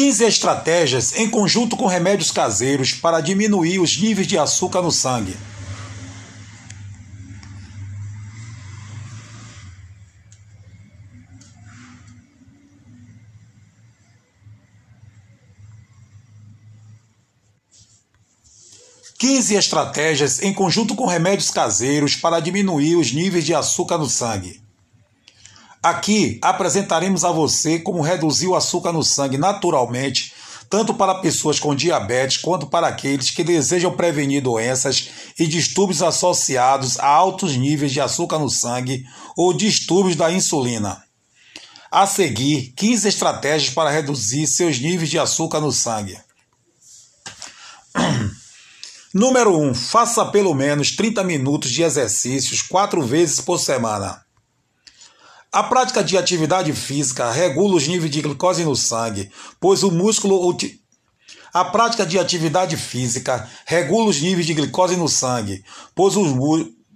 15 estratégias em conjunto com remédios caseiros para diminuir os níveis de açúcar no sangue. Quinze estratégias em conjunto com remédios caseiros para diminuir os níveis de açúcar no sangue. Aqui apresentaremos a você como reduzir o açúcar no sangue naturalmente, tanto para pessoas com diabetes quanto para aqueles que desejam prevenir doenças e distúrbios associados a altos níveis de açúcar no sangue ou distúrbios da insulina. A seguir, 15 estratégias para reduzir seus níveis de açúcar no sangue. Número 1. Faça pelo menos 30 minutos de exercícios quatro vezes por semana. A prática de atividade física regula os níveis de glicose no sangue, pois o músculo a prática de atividade física regula os níveis de glicose no sangue, pois o,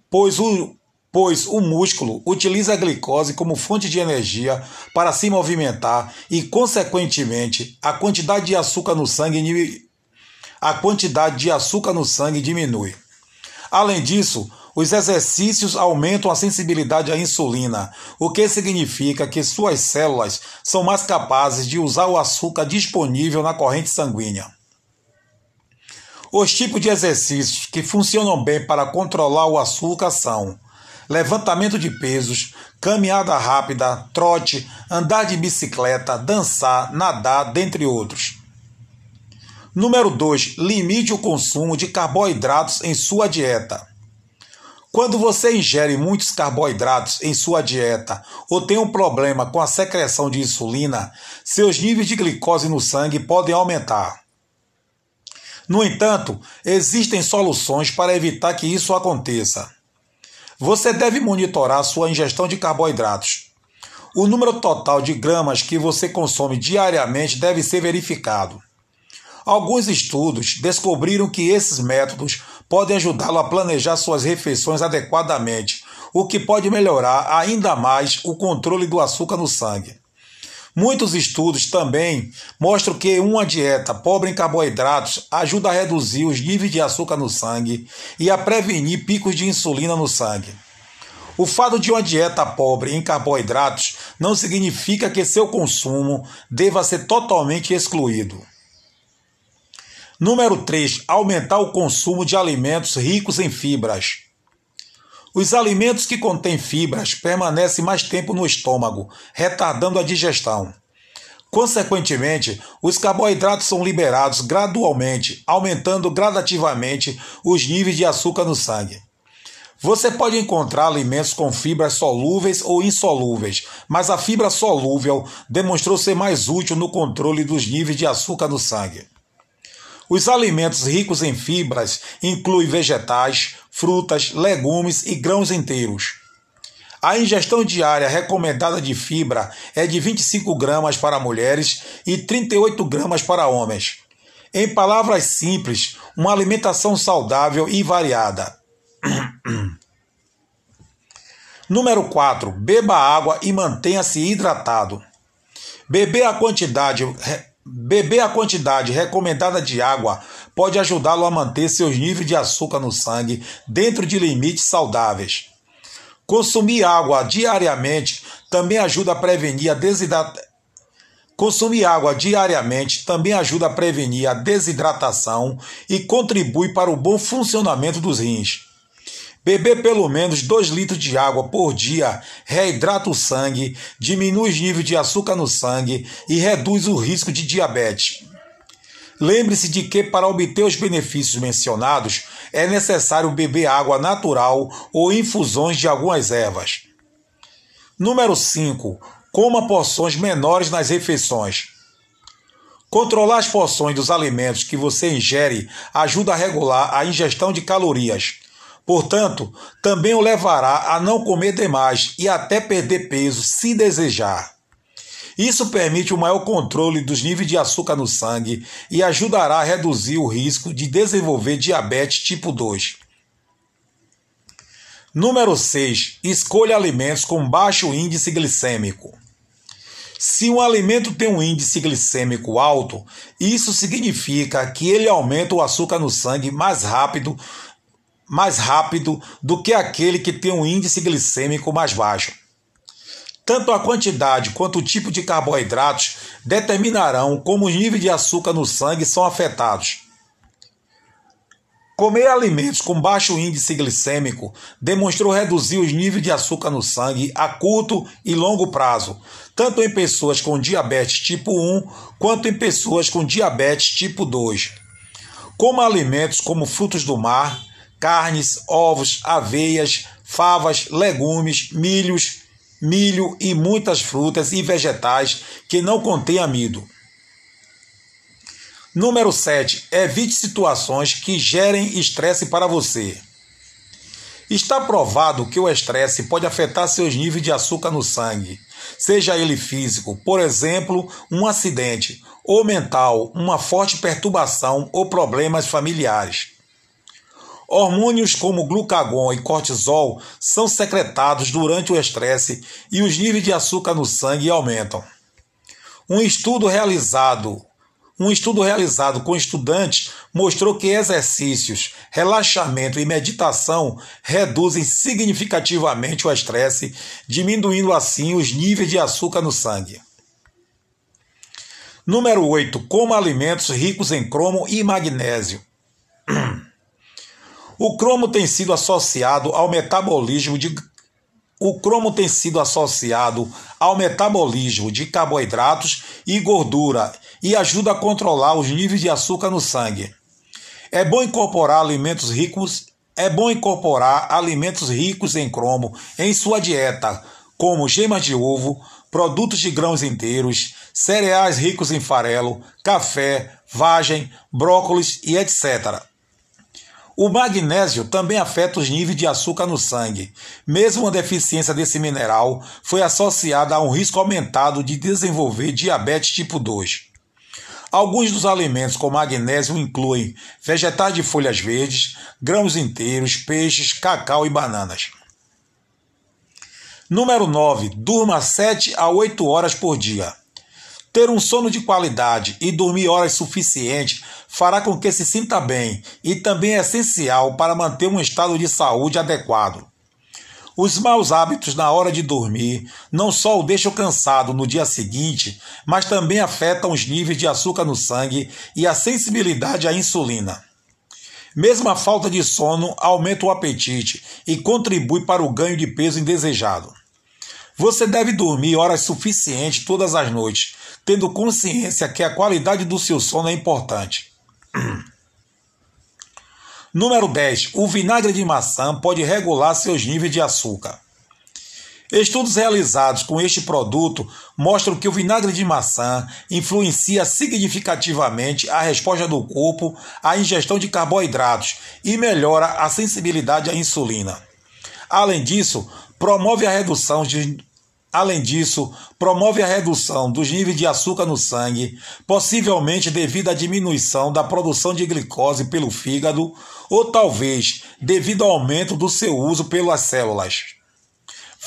pois o, pois o músculo utiliza a glicose como fonte de energia para se movimentar e, consequentemente, a quantidade de açúcar no sangue, a quantidade de açúcar no sangue diminui. Além disso, os exercícios aumentam a sensibilidade à insulina, o que significa que suas células são mais capazes de usar o açúcar disponível na corrente sanguínea. Os tipos de exercícios que funcionam bem para controlar o açúcar são levantamento de pesos, caminhada rápida, trote, andar de bicicleta, dançar, nadar, dentre outros. Número 2. Limite o consumo de carboidratos em sua dieta. Quando você ingere muitos carboidratos em sua dieta ou tem um problema com a secreção de insulina, seus níveis de glicose no sangue podem aumentar. No entanto, existem soluções para evitar que isso aconteça. Você deve monitorar sua ingestão de carboidratos. O número total de gramas que você consome diariamente deve ser verificado. Alguns estudos descobriram que esses métodos podem ajudá-lo a planejar suas refeições adequadamente, o que pode melhorar ainda mais o controle do açúcar no sangue. Muitos estudos também mostram que uma dieta pobre em carboidratos ajuda a reduzir os níveis de açúcar no sangue e a prevenir picos de insulina no sangue. O fato de uma dieta pobre em carboidratos não significa que seu consumo deva ser totalmente excluído. Número 3. Aumentar o consumo de alimentos ricos em fibras. Os alimentos que contêm fibras permanecem mais tempo no estômago, retardando a digestão. Consequentemente, os carboidratos são liberados gradualmente, aumentando gradativamente os níveis de açúcar no sangue. Você pode encontrar alimentos com fibras solúveis ou insolúveis, mas a fibra solúvel demonstrou ser mais útil no controle dos níveis de açúcar no sangue. Os alimentos ricos em fibras incluem vegetais, frutas, legumes e grãos inteiros. A ingestão diária recomendada de fibra é de 25 gramas para mulheres e 38 gramas para homens. Em palavras simples, uma alimentação saudável e variada. Número 4. Beba água e mantenha-se hidratado. Beber a quantidade Beber a quantidade recomendada de água pode ajudá-lo a manter seus níveis de açúcar no sangue dentro de limites saudáveis. Consumir água diariamente também ajuda a prevenir a desidratação. Consumir água diariamente também ajuda a prevenir a desidratação e contribui para o bom funcionamento dos rins. Beber pelo menos 2 litros de água por dia reidrata o sangue, diminui os níveis de açúcar no sangue e reduz o risco de diabetes. Lembre-se de que, para obter os benefícios mencionados, é necessário beber água natural ou infusões de algumas ervas. Número 5. Coma porções menores nas refeições. Controlar as porções dos alimentos que você ingere ajuda a regular a ingestão de calorias. Portanto, também o levará a não comer demais e até perder peso se desejar. Isso permite um maior controle dos níveis de açúcar no sangue e ajudará a reduzir o risco de desenvolver diabetes tipo 2. Número 6. Escolha alimentos com baixo índice glicêmico. Se um alimento tem um índice glicêmico alto, isso significa que ele aumenta o açúcar no sangue mais rápido, mais rápido do que aquele que tem um índice glicêmico mais baixo. Tanto a quantidade quanto o tipo de carboidratos determinarão como os níveis de açúcar no sangue são afetados. Comer alimentos com baixo índice glicêmico demonstrou reduzir os níveis de açúcar no sangue a curto e longo prazo, tanto em pessoas com diabetes tipo 1 quanto em pessoas com diabetes tipo 2. Coma alimentos como frutos do mar, carnes, ovos, aveias, favas, legumes, milhos, milho e muitas frutas e vegetais que não contêm amido. Número 7. Evite situações que gerem estresse para você. Está provado que o estresse pode afetar seus níveis de açúcar no sangue, seja ele físico, por exemplo, um acidente, ou mental, uma forte perturbação ou problemas familiares. Hormônios como glucagon e cortisol são secretados durante o estresse e os níveis de açúcar no sangue aumentam. Um estudo realizado um estudo realizado com estudantes mostrou que exercícios, relaxamento e meditação reduzem significativamente o estresse, diminuindo assim os níveis de açúcar no sangue. Número 8. Coma alimentos ricos em cromo e magnésio. O cromo tem sido associado ao metabolismo de o cromo tem sido associado ao metabolismo de carboidratos e gordura e ajuda a controlar os níveis de açúcar no sangue. É bom incorporar alimentos ricos, é bom incorporar alimentos ricos em cromo em sua dieta, como gemas de ovo, produtos de grãos inteiros, cereais ricos em farelo, café, vagem, brócolis e etc. O magnésio também afeta os níveis de açúcar no sangue. Mesmo a deficiência desse mineral foi associada a um risco aumentado de desenvolver diabetes tipo 2. Alguns dos alimentos com magnésio incluem vegetais de folhas verdes, grãos inteiros, peixes, cacau e bananas. Número 9. Durma 7 a 8 horas por dia. Ter um sono de qualidade e dormir horas suficientes fará com que se sinta bem e também é essencial para manter um estado de saúde adequado. Os maus hábitos na hora de dormir não só o deixam cansado no dia seguinte, mas também afetam os níveis de açúcar no sangue e a sensibilidade à insulina. Mesmo a falta de sono aumenta o apetite e contribui para o ganho de peso indesejado. Você deve dormir horas suficientes todas as noites, tendo consciência que a qualidade do seu sono é importante. Número 10. O vinagre de maçã pode regular seus níveis de açúcar. Estudos realizados com este produto mostram que o vinagre de maçã influencia significativamente a resposta do corpo à ingestão de carboidratos e melhora a sensibilidade à insulina. Além disso, promove a redução de Além disso, promove a redução dos níveis de açúcar no sangue, possivelmente devido à diminuição da produção de glicose pelo fígado ou talvez devido ao aumento do seu uso pelas células.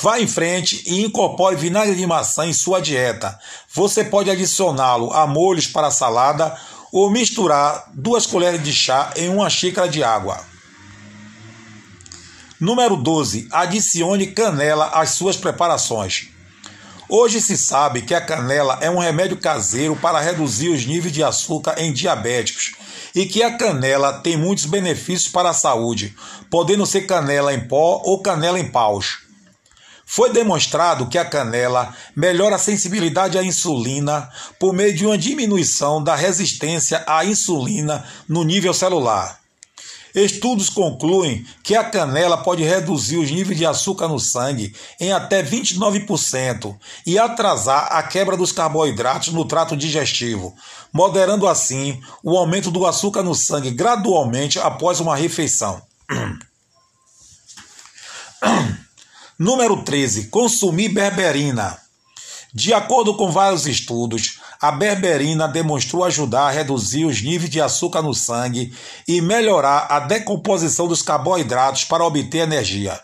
Vá em frente e incorpore vinagre de maçã em sua dieta. Você pode adicioná-lo a molhos para salada ou misturar duas colheres de chá em uma xícara de água. Número 12. Adicione canela às suas preparações. Hoje se sabe que a canela é um remédio caseiro para reduzir os níveis de açúcar em diabéticos e que a canela tem muitos benefícios para a saúde, podendo ser canela em pó ou canela em paus. Foi demonstrado que a canela melhora a sensibilidade à insulina por meio de uma diminuição da resistência à insulina no nível celular. Estudos concluem que a canela pode reduzir os níveis de açúcar no sangue em até 29% e atrasar a quebra dos carboidratos no trato digestivo, moderando assim o aumento do açúcar no sangue gradualmente após uma refeição. Número 13. Consumir berberina. De acordo com vários estudos, a berberina demonstrou ajudar a reduzir os níveis de açúcar no sangue e melhorar a decomposição dos carboidratos para obter energia.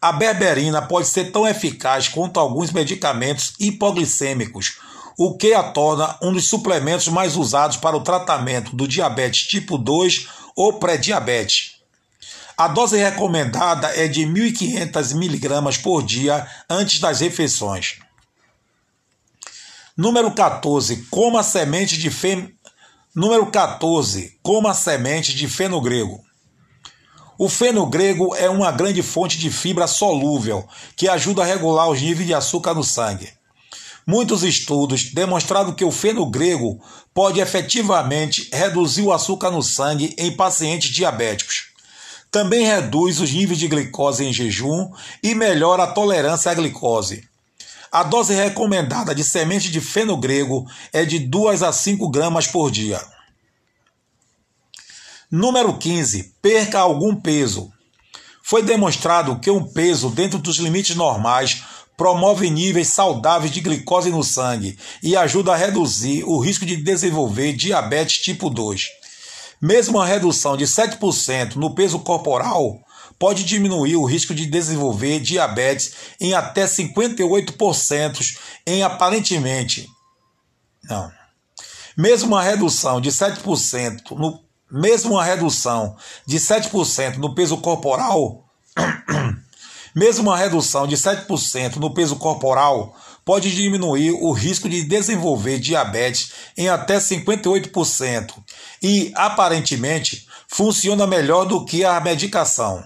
A berberina pode ser tão eficaz quanto alguns medicamentos hipoglicêmicos, o que a torna um dos suplementos mais usados para o tratamento do diabetes tipo 2 ou pré-diabetes. A dose recomendada é de 1.500 mg por dia antes das refeições. Número 14. Coma semente de fem... Número 14. Coma semente de fenogrego. O fenogrego é uma grande fonte de fibra solúvel que ajuda a regular os níveis de açúcar no sangue. Muitos estudos demonstraram que o fenogrego pode efetivamente reduzir o açúcar no sangue em pacientes diabéticos. Também reduz os níveis de glicose em jejum e melhora a tolerância à glicose. A dose recomendada de semente de fenogrego é de 2 a 5 gramas por dia. Número 15. Perca algum peso. Foi demonstrado que um peso dentro dos limites normais promove níveis saudáveis de glicose no sangue e ajuda a reduzir o risco de desenvolver diabetes tipo 2. Mesmo a redução de 7% no peso corporal pode diminuir o risco de desenvolver diabetes em até 58% em aparentemente. Não. Mesmo a redução de 7% no mesmo uma redução de 7% no peso corporal, mesmo uma redução de 7% no peso corporal pode diminuir o risco de desenvolver diabetes em até 58% e, aparentemente, funciona melhor do que a medicação.